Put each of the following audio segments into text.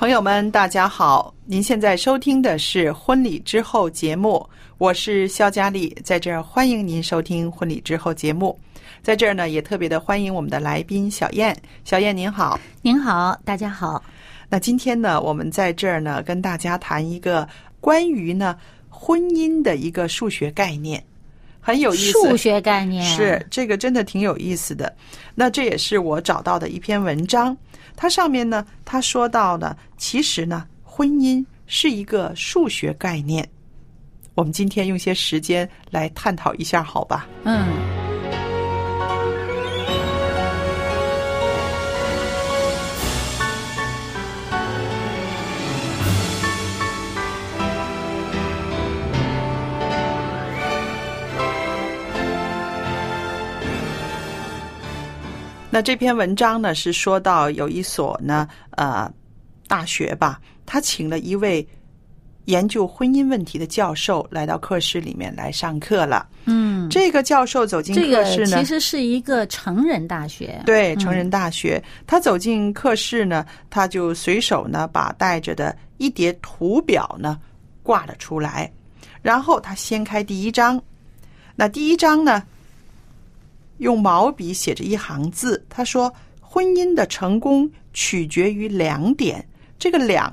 朋友们，大家好！您现在收听的是《婚礼之后》节目，我是肖佳丽，在这儿欢迎您收听《婚礼之后》节目。在这儿呢，也特别的欢迎我们的来宾小燕。小燕您好，您好，大家好。那今天呢，我们在这儿呢，跟大家谈一个关于呢婚姻的一个数学概念，很有意思。数学概念是这个，真的挺有意思的。那这也是我找到的一篇文章。它上面呢，它说到呢，其实呢，婚姻是一个数学概念。我们今天用些时间来探讨一下，好吧？嗯。那这篇文章呢，是说到有一所呢，呃，大学吧，他请了一位研究婚姻问题的教授来到课室里面来上课了。嗯，这个教授走进课室呢，其实是一个成人大学。对，成人大学。他走进课室呢，他就随手呢把带着的一叠图表呢挂了出来，然后他掀开第一章，那第一章呢。用毛笔写着一行字，他说：“婚姻的成功取决于两点，这个两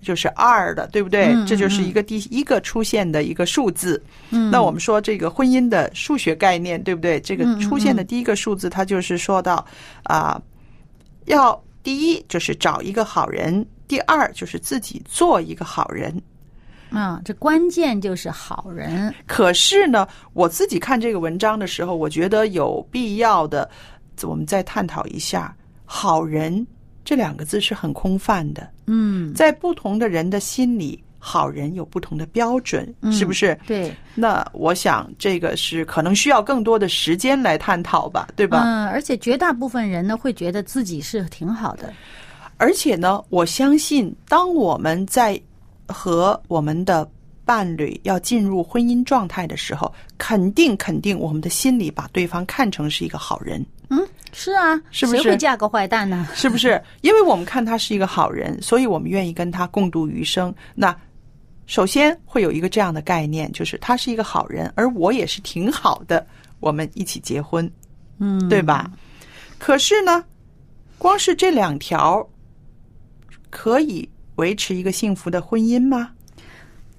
就是二的，对不对？这就是一个第一个出现的一个数字。那我们说这个婚姻的数学概念，对不对？这个出现的第一个数字，它就是说到啊，要第一就是找一个好人，第二就是自己做一个好人。”啊，这关键就是好人。可是呢，我自己看这个文章的时候，我觉得有必要的，我们再探讨一下“好人”这两个字是很空泛的。嗯，在不同的人的心里，好人有不同的标准，是不是？对。那我想，这个是可能需要更多的时间来探讨吧，对吧？嗯，而且绝大部分人呢，会觉得自己是挺好的。而且呢，我相信，当我们在和我们的伴侣要进入婚姻状态的时候，肯定肯定，我们的心里把对方看成是一个好人。嗯，是啊，是不是？谁会嫁个坏蛋呢？是不是？因为我们看他是一个好人，所以我们愿意跟他共度余生。那首先会有一个这样的概念，就是他是一个好人，而我也是挺好的，我们一起结婚，嗯，对吧？可是呢，光是这两条可以。维持一个幸福的婚姻吗？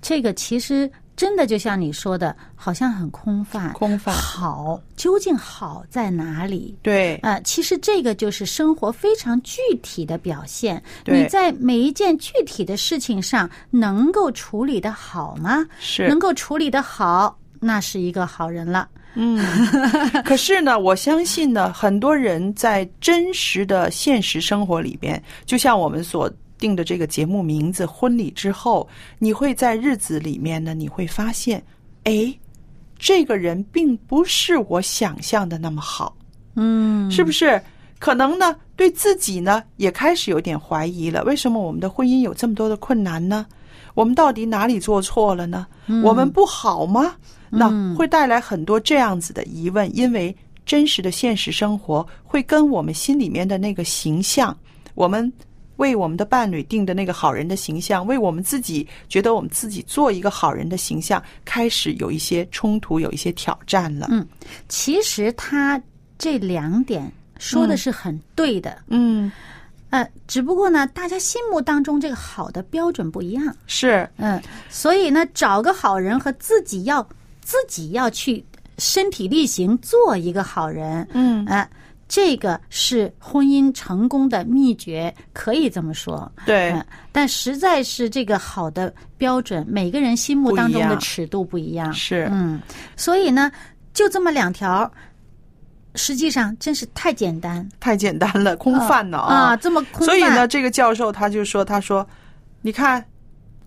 这个其实真的就像你说的，好像很空泛。空泛好，究竟好在哪里？对，呃，其实这个就是生活非常具体的表现。你在每一件具体的事情上能够处理的好吗？是能够处理的好，那是一个好人了。嗯，可是呢，我相信呢，很多人在真实的现实生活里边，就像我们所。定的这个节目名字“婚礼之后”，你会在日子里面呢，你会发现，哎，这个人并不是我想象的那么好，嗯，是不是？可能呢对自己呢也开始有点怀疑了。为什么我们的婚姻有这么多的困难呢？我们到底哪里做错了呢？我们不好吗？那会带来很多这样子的疑问，因为真实的现实生活会跟我们心里面的那个形象，我们为我们的伴侣定的那个好人的形象，为我们自己觉得我们自己做一个好人的形象，开始有一些冲突，有一些挑战了。嗯，其实他这两点说的是很对的。嗯，呃，只不过呢，大家心目当中这个好的标准不一样。是，嗯，所以呢，找个好人和自己要自己要去身体力行做一个好人，嗯呃，这个是婚姻成功的秘诀，可以这么说。对嗯，但实在是这个好的标准，每个人心目当中的尺度不一样。是，嗯，所以呢，就这么两条，实际上真是太简单太简单了，空泛了啊，这么空泛。所以呢，，这个教授他就说：“他说，你看，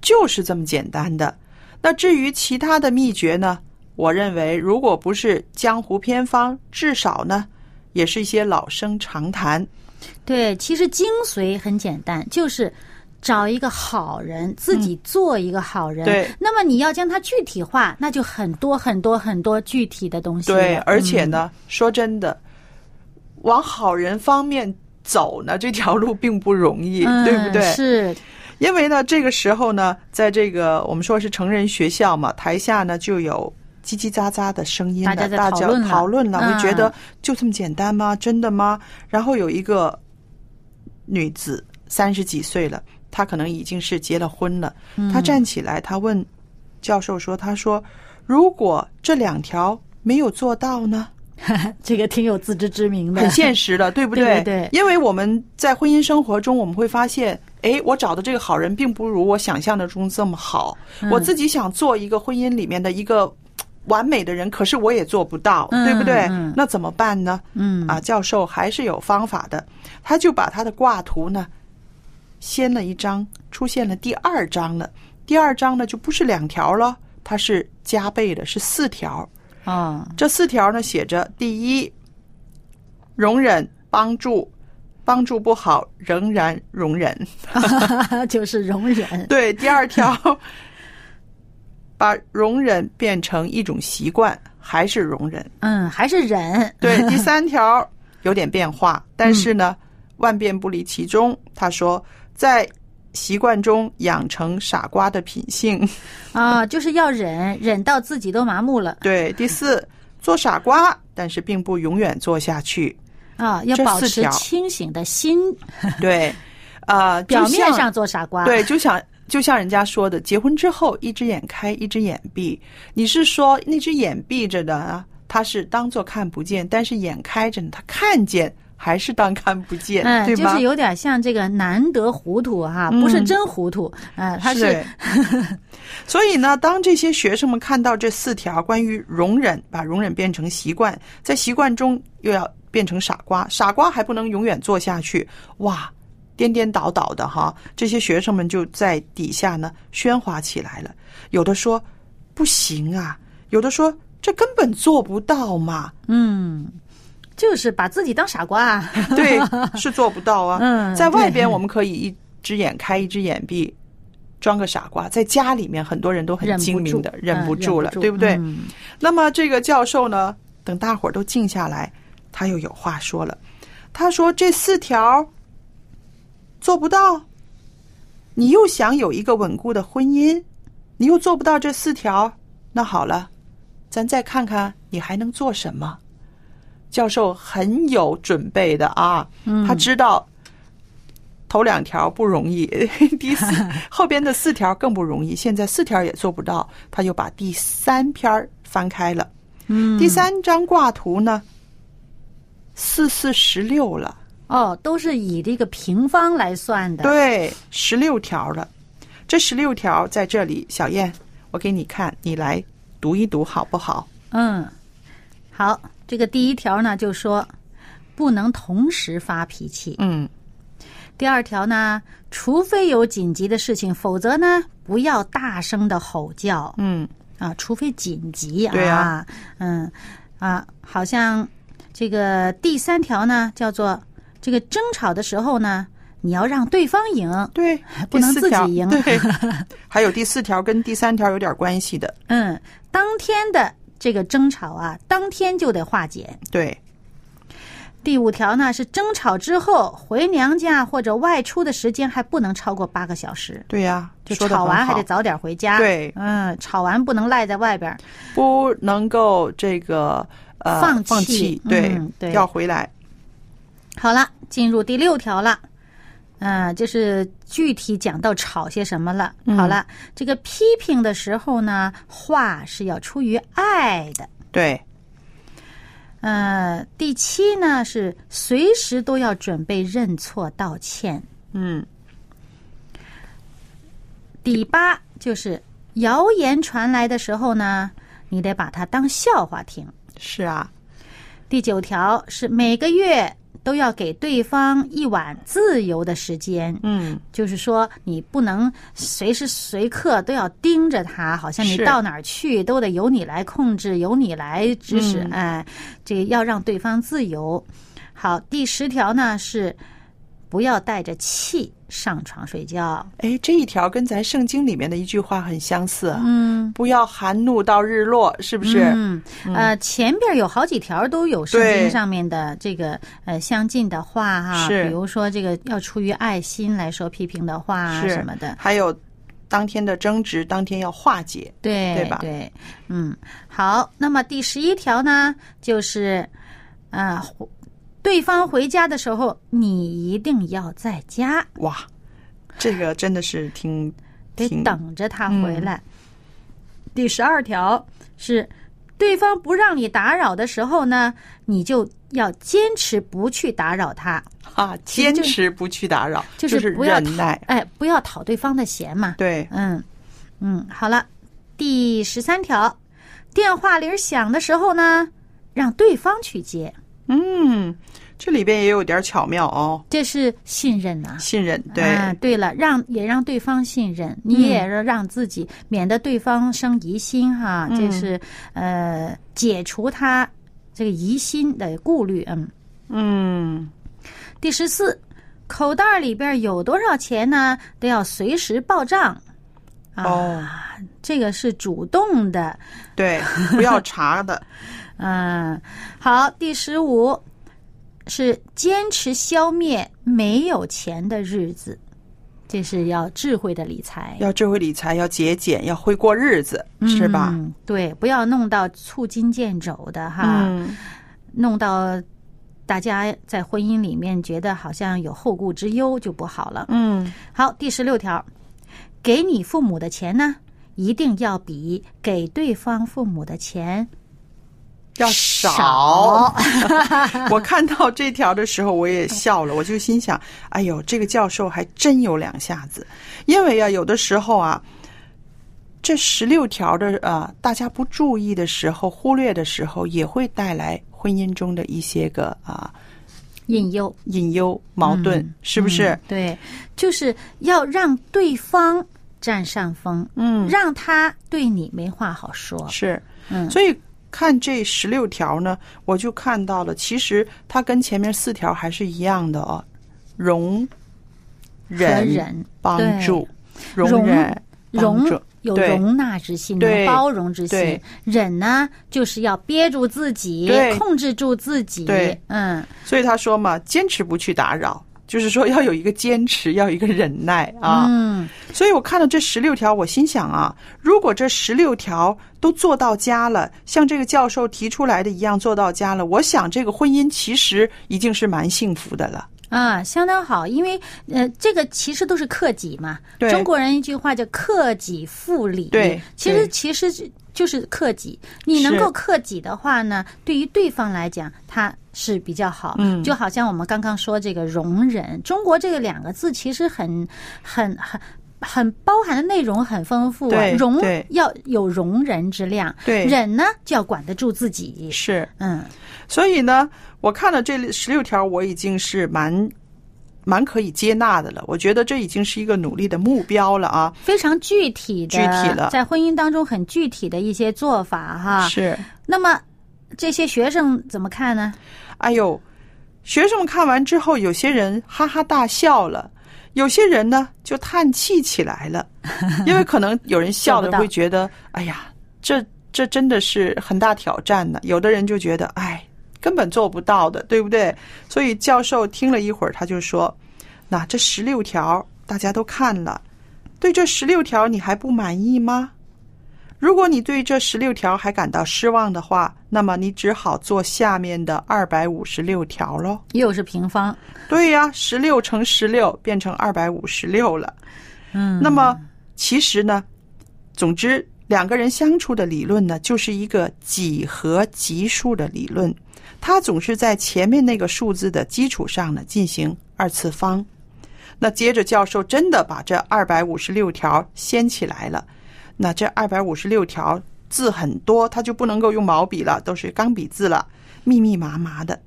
就是这么简单的。那至于其他的秘诀呢，我认为如果不是江湖偏方，至少呢，也是一些老生常谈。对，其实精髓很简单，就是。找一个好人，自己做一个好人。对那么你要将它具体化，那就很多很多很多具体的东西。对，而且嗯呢，说真的，往好人方面走呢，这条路并不容易，嗯，对不对？是，因为呢，这个时候呢，在这个我们说是成人学校嘛，台下呢就有叽叽喳喳的声音了，大家在大讨论了讨论了，嗯会觉得就这么简单吗？真的吗？然后有一个女子三十几岁了，她可能已经是结了婚了，嗯她站起来，她问教授说：“她说，如果这两条没有做到呢？” 这个挺有自知之明的，很现实的，对不对对对因为我们在婚姻生活中，我们会发现，哎，我找的这个好人并不如我想象的中这么好。嗯我自己想做一个婚姻里面的一个完美的人，可是我也做不到，嗯对不对？嗯那怎么办呢？嗯啊，教授还是有方法的，他就把他的挂图呢掀了一张，出现了第二张了。第二张呢就不是两条了，它是加倍的，是四条。哦，这四条呢写着：第一，容忍帮助，帮助不好仍然容忍。就是容忍。对，第二条，把容忍变成一种习惯，还是容忍。嗯，还是忍。对，第三条 有点变化，但是呢，万变不离其中。他说，在习惯中养成傻瓜的品性。啊，就是要忍，忍到自己都麻木了对，第四，做傻瓜，但是并不永远做下去。啊，要保持清醒的心，对，啊、表面上做傻瓜。对，就像就像人家说的，结婚之后一只眼开一只眼闭。你是说那只眼闭着的啊，他是当做看不见，但是眼开着呢，他看见还是当看不见，嗯，对吗？就是有点像这个难得糊涂哈，不是真糊涂，啊，他是 所以呢，当这些学生们看到这四条关于容忍，把容忍变成习惯，在习惯中又要变成傻瓜，傻瓜还不能永远做下去，哇，颠颠倒倒的哈，这些学生们就在底下呢喧哗起来了。有的说不行啊，有的说这根本做不到嘛，嗯，就是把自己当傻瓜啊。对，是做不到啊。嗯在外边我们可以一只眼开一只眼闭，装个傻瓜。在家里面很多人都很精明的，忍嗯不住了，忍不住对不对？嗯那么这个教授呢，等大伙儿都静下来，他又有话说了。他说：“这四条做不到，你又想有一个稳固的婚姻，你又做不到这四条，那好了，咱再看看你还能做什么。”教授很有准备的啊，他知道头两条不容易，第四 后边的四条更不容易。现在四条也做不到，他就把第三篇翻开了。嗯，第三张挂图呢，四四十六了，哦，都是以这个平方来算的。对，十六条了。这十六条在这里，小燕，我给你看，你来读一读好不好？嗯，好，这个第一条呢就说不能同时发脾气。嗯，第二条呢，除非有紧急的事情，否则呢不要大声的吼叫。嗯，啊，除非紧急啊，对啊嗯啊，好像这个第三条呢叫做这个争吵的时候呢，你要让对方赢，对，不能自己赢。对，还有第四条跟第三条有点关系的，嗯，当天的这个争吵啊，当天就得化解。对，第五条呢是争吵之后回娘家或者外出的时间还不能超过八个小时，对呀，就吵完还得早点回家。对。嗯，吵完不能赖在外边。不能够这个呃放弃。放弃，对、嗯对。要回来，好了，进入第六条了。嗯、就是具体讲到吵些什么了。嗯好了，这个批评的时候呢，话是要出于爱的。对，呃，第七呢是随时都要准备认错道歉。嗯，第八就是谣言传来的时候呢，你得把它当笑话听。是啊，第九条是每个月都要给对方一晚自由的时间。嗯，就是说，你不能随时随刻都要盯着他，好像你到哪儿去都得由你来控制，由你来指使。嗯哎，这个要让对方自由。好，第十条呢是不要带着气上床睡觉。哎，这一条跟咱圣经里面的一句话很相似啊，嗯，不要含怒到日落，是不是？嗯，呃，前边有好几条都有圣经上面的这个呃相近的话哈，是比如说这个要出于爱心来说批评的话什么的，还有当天的争执，当天要化解。对对吧对，嗯，好，那么第十一条呢，就是呃，对方回家的时候，你一定要在家，哇，这个真的是挺得等着他回来。第十二条是，对方不让你打扰的时候呢，你就要坚持不去打扰他，啊，坚持不去打扰，就就是不要讨忍耐。哎，不要讨对方的嫌嘛。对，嗯嗯，好了，第十三条，电话铃响的时候呢，让对方去接，嗯，这里边也有点巧妙哦，这是信任呐、信任。对，啊，对了，让也让对方信任，你也要让自己，免得对方生疑心哈，嗯这是呃解除他这个疑心的顾虑。嗯，嗯，第十四，口袋里边有多少钱呢，都要随时报账。啊，哦这个是主动的。对，不要查的。嗯，好，第十五是坚持消灭没有钱的日子，这是要智慧的理财，要智慧理财，要节俭，要会过日子，是吧？嗯？对，不要弄到促金见肘的哈，嗯，弄到大家在婚姻里面觉得好像有后顾之忧就不好了。嗯，好，第十六条，给你父母的钱呢，一定要比给对方父母的钱要少少。我看到这条的时候，我也笑了，我就心想：哎呦，这个教授还真有两下子。因为啊，有的时候啊，这十六条的啊，大家不注意的时候、忽略的时候，也会带来婚姻中的一些个啊隐忧。隐忧、矛盾，嗯是不是？嗯对，就是要让对方占上风，嗯。让他对你没话好说。是。嗯，所以看这十六条呢，我就看到了，其实它跟前面四条还是一样的哦，容忍、忍帮助、容容忍、容有容纳之心，包容之心。忍呢，就是要憋住自己对，控制住自己。对，嗯，所以他说嘛，坚持不去打扰，就是说要有一个坚持，要有一个忍耐啊。嗯，所以我看到这十六条，我心想啊，如果这十六条都做到家了，像这个教授提出来的一样做到家了，我想这个婚姻其实已经是蛮幸福的了。啊，相当好，因为呃，这个其实都是克己嘛。对中国人一句话叫“克己复礼”。对其实其实是就是克己。你能够克己的话呢，对于对方来讲，他是比较好。嗯。就好像我们刚刚说这个容忍，中国这个两个字其实很很很。很包含的内容很丰富容要有容人之量，对。忍呢就要管得住自己，是，嗯，所以呢，我看了这十六条，我已经是蛮蛮可以接纳的了。我觉得这已经是一个努力的目标了啊。非常具体的，具体了在婚姻当中很具体的一些做法哈。是，那么这些学生怎么看呢？哎呦，学生们看完之后，有些人哈哈大笑了，有些人呢就叹气起来了，因为可能有人笑的会觉得，哎呀，这这真的是很大挑战呢。有的人就觉得，哎，根本做不到的，对不对？所以教授听了一会儿，他就说：“那这十六条大家都看了，对这十六条你还不满意吗？如果你对这十六条还感到失望的话，那么你只好做下面的二百五十六条喽。又是平方，对呀，十六乘十六变成二百五十六了。嗯，那么其实呢，总之两个人相处的理论呢，就是一个几何级数的理论，它总是在前面那个数字的基础上呢进行二次方。那接着教授真的把这二百五十六条掀起来了，那这二百五十六条字很多，他就不能够用毛笔了，都是钢笔字了，密密麻麻的。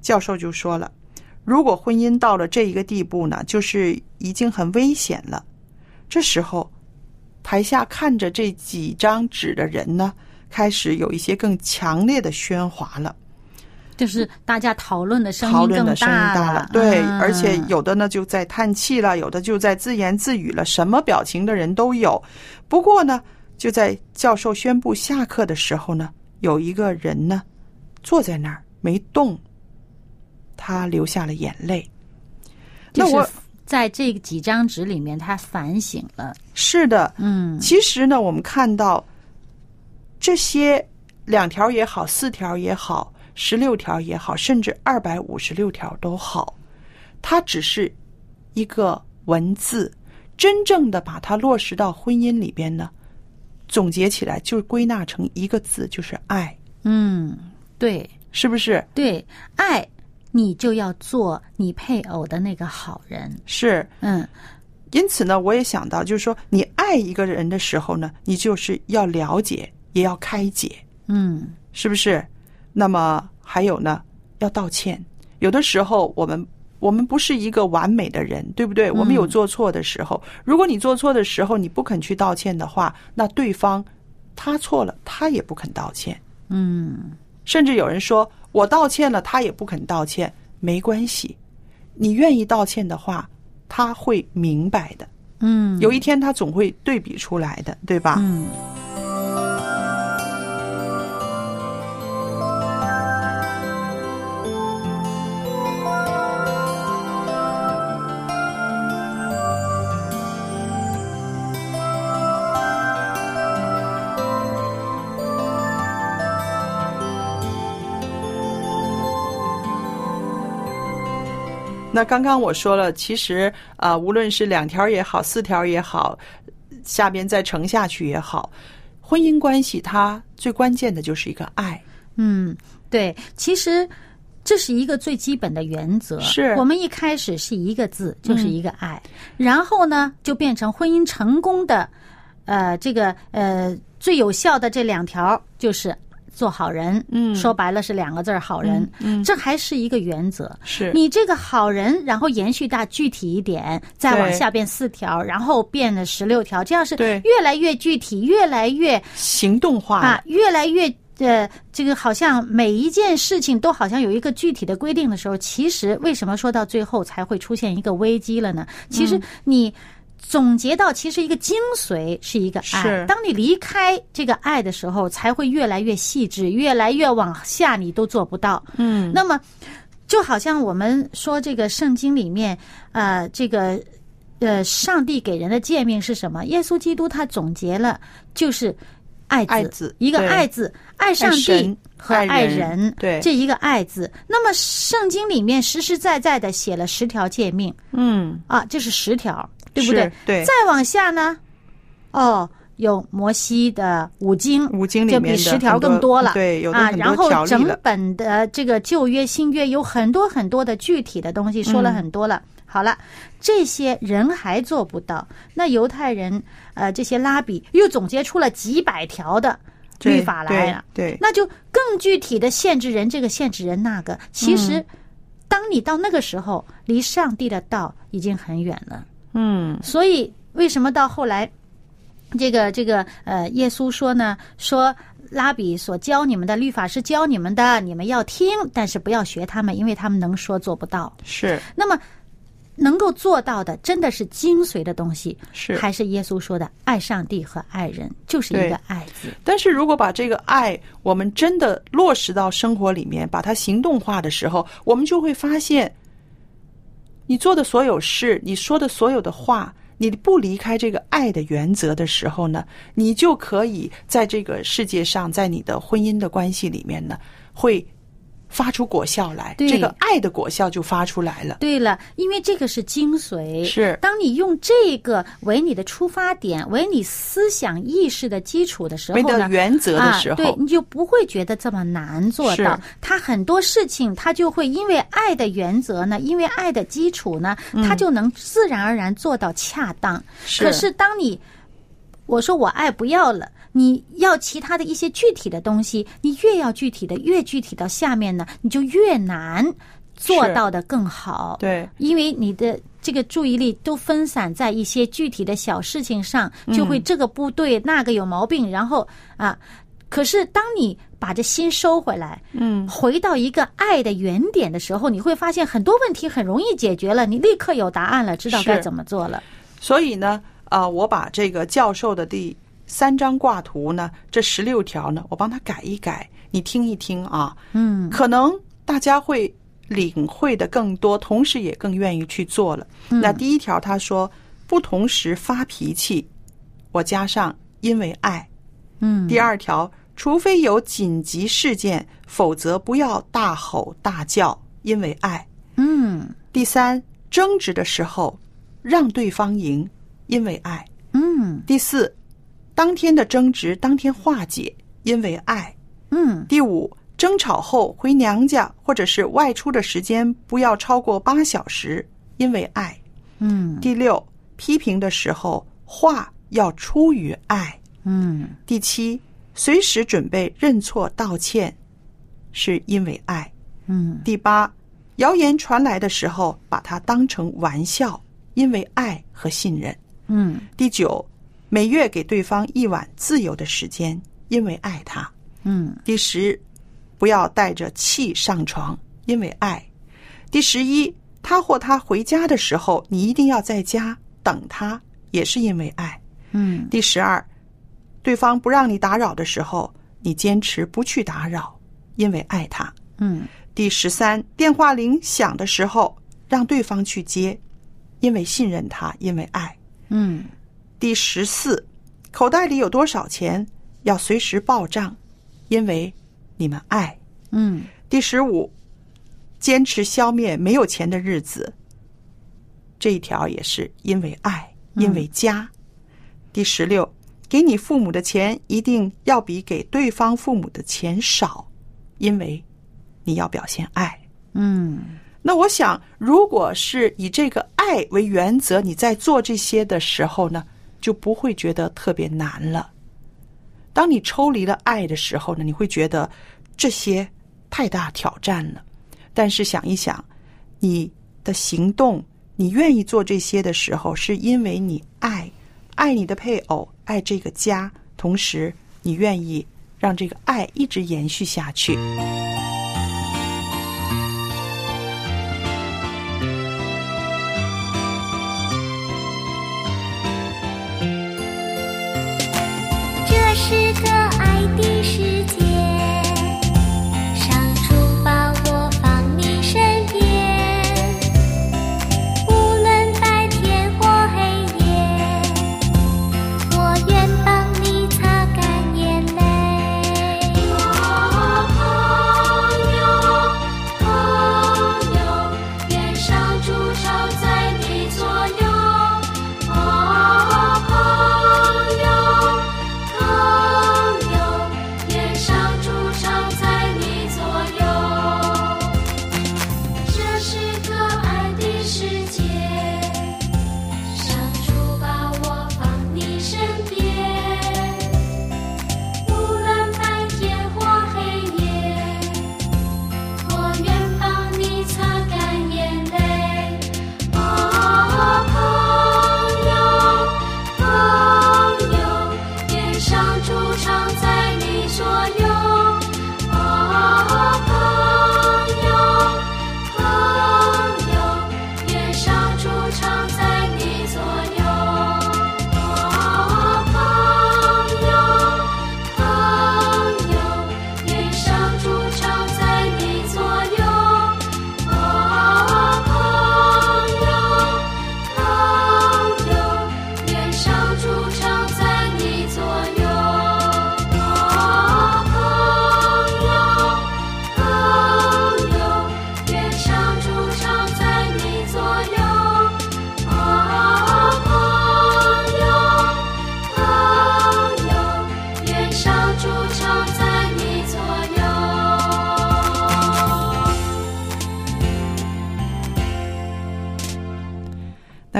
教授就说了，如果婚姻到了这一个地步呢，就是已经很危险了。这时候，台下看着这几张纸的人呢，开始有一些更强烈的喧哗了，就是大家讨论的声音更讨论的声音大了。了，，对，嗯。而且有的呢就在叹气了，有的就在自言自语了，什么表情的人都有。不过呢，就在教授宣布下课的时候呢，有一个人呢坐在那儿没动，他流下了眼泪。那我在这几张纸里面，他反省了，是的，嗯。其实呢，我们看到这些两条也好，四条也好，十六条也好，甚至二百五十六条都好，它只是一个文字，真正的把它落实到婚姻里边呢，总结起来就归纳成一个字，就是爱，嗯，对是不是？对，爱你就要做你配偶的那个好人，是。嗯因此呢，我也想到，就是说，你爱一个人的时候呢，你就是要了解，也要开解。嗯是不是？那么还有呢，要道歉。有的时候我们我们不是一个完美的人，对不对？我们有做错的时候。如果你做错的时候你不肯去道歉的话，那对方他错了，他也不肯道歉。嗯甚至有人说我道歉了，他也不肯道歉，没关系，你愿意道歉的话，他会明白的。嗯，有一天他总会对比出来的，对吧？嗯那刚刚我说了，其实啊、呃无论是两条也好，四条也好，下边再乘下去也好，婚姻关系它最关键的就是一个爱。嗯，对，其实。这是一个最基本的原则。是我们一开始是一个字，就是一个爱，然后呢，就变成婚姻成功的，呃，这个呃最有效的这两条就是做好人。嗯说白了是两个字儿，好人。嗯，这还是一个原则。是你这个好人，然后延续到具体一点，再往下变四条，然后变了十六条，这样是越来越具体，越来越行动化啊，越来越呃，这个好像每一件事情都好像有一个具体的规定的时候，其实为什么说到最后才会出现一个危机了呢？其嗯实你。总结到，其实一个精髓是一个爱。是当你离开这个爱的时候，才会越来越细致，越来越往下，你都做不到。嗯，那么，就好像我们说这个圣经里面，呃，这个呃，上帝给人的诫命是什么？耶稣基督他总结了，就是爱字，爱字一个爱字，爱上帝和爱人，对这一个爱字。那么圣经里面实实在在的写了十条诫命嗯，啊，这是十条，对不对？对再往下呢，哦。有摩西的五经，五经里就面十条更多了，对有啊，然后整本的这个旧约、新约有很多很多的具体的东西，说了嗯很多了。好了，这些人还做不到，那犹太人呃这些拉比又总结出了几百条的律法来了，对，对那就更具体的限制人这个限制人那个。其实，嗯当你到那个时候，离上帝的道已经很远了。嗯，所以为什么到后来，这个这个呃，耶稣说呢？说拉比所教你们的，律法是教你们的，你们要听，但是不要学他们，因为他们能说做不到。是那么能够做到的，真的是精髓的东西，是还是耶稣说的爱上帝和爱人，就是一个爱字。但是如果把这个爱，我们真的落实到生活里面，把它行动化的时候，我们就会发现，你做的所有事，你说的所有的话，你不离开这个爱的原则的时候呢，你就可以在这个世界上，在你的婚姻的关系里面呢，会发出果效来。这个爱的果效就发出来了。对了，因为这个是精髓。是当你用这个为你的出发点，为你思想意识的基础的时候为的呢，原则的时候啊，对，你就不会觉得这么难做到是。他很多事情，他就会因为爱的原则呢，因为爱的基础呢，嗯他就能自然而然做到恰当。是可是当你我说我爱不要了。你要其他的一些具体的东西，你越要具体的，越具体到下面呢，你就越难做到的更好。对，因为你的这个注意力都分散在一些具体的小事情上，嗯就会这个不对，那个有毛病，然后啊，可是当你把这心收回来，嗯，回到一个爱的原点的时候，你会发现很多问题很容易解决了，你立刻有答案了，知道该怎么做了。所以呢，啊、我把这个教授的第三张挂图呢，这十六条呢，我帮他改一改，你听一听啊，嗯可能大家会领会的更多，同时也更愿意去做了。那第一条他说，不同时发脾气，我加上因为爱。嗯，第二条，除非有紧急事件，否则不要大吼大叫，因为爱。嗯第三，争执的时候让对方赢，因为爱。嗯第四，当天的争执当天化解，因为爱。嗯第五，争吵后回娘家或者是外出的时间不要超过八小时，因为爱。嗯第六，批评的时候话要出于爱。嗯第七，随时准备认错道歉，是因为爱。嗯第八，谣言传来的时候，把它当成玩笑，因为爱和信任。嗯第九，每月给对方一晚自由的时间，因为爱他。嗯第十，不要带着气上床，因为爱。第十一，他或他回家的时候，你一定要在家等他，也是因为爱。嗯第十二，对方不让你打扰的时候，你坚持不去打扰，因为爱他。嗯第十三，电话铃响的时候，让对方去接，因为信任他，因为爱。嗯第十四，口袋里有多少钱，要随时报账，因为你们爱。嗯第十五，坚持消灭没有钱的日子，这一条也是因为爱，因为家。第十六，给你父母的钱一定要比给对方父母的钱少，因为你要表现爱。嗯那我想，如果是以这个爱为原则，你在做这些的时候呢，就不会觉得特别难了。当你抽离了爱的时候呢，你会觉得这些太大挑战了。但是想一想，你的行动，你愿意做这些的时候，是因为你爱，爱你的配偶，爱这个家，同时你愿意让这个爱一直延续下去。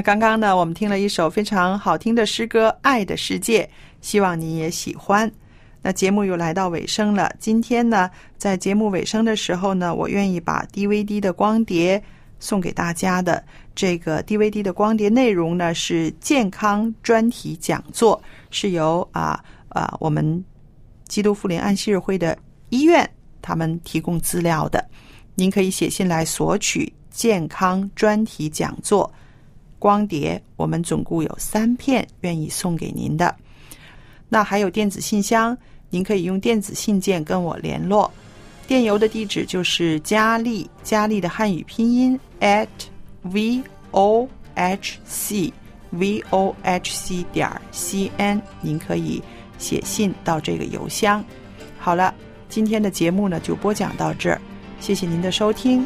刚刚呢，我们听了一首非常好听的诗歌《爱的世界》，希望你也喜欢。那节目又来到尾声了，今天呢，在节目尾声的时候呢，我愿意把 DVD 的光碟送给大家的。这个 DVD 的光碟内容呢是健康专题讲座，是由啊啊我们基督复临安息日会的医院他们提供资料的。您可以写信来索取健康专题讲座光碟，我们总共有三片，愿意送给您的。那还有电子信箱，您可以用电子信件跟我联络。电邮的地址就是佳丽，佳丽的汉语拼音 at v o h c v o h c 点 c n，您可以写信到这个邮箱。好了，今天的节目呢就播讲到这儿，谢谢您的收听，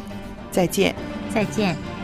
再见。再见。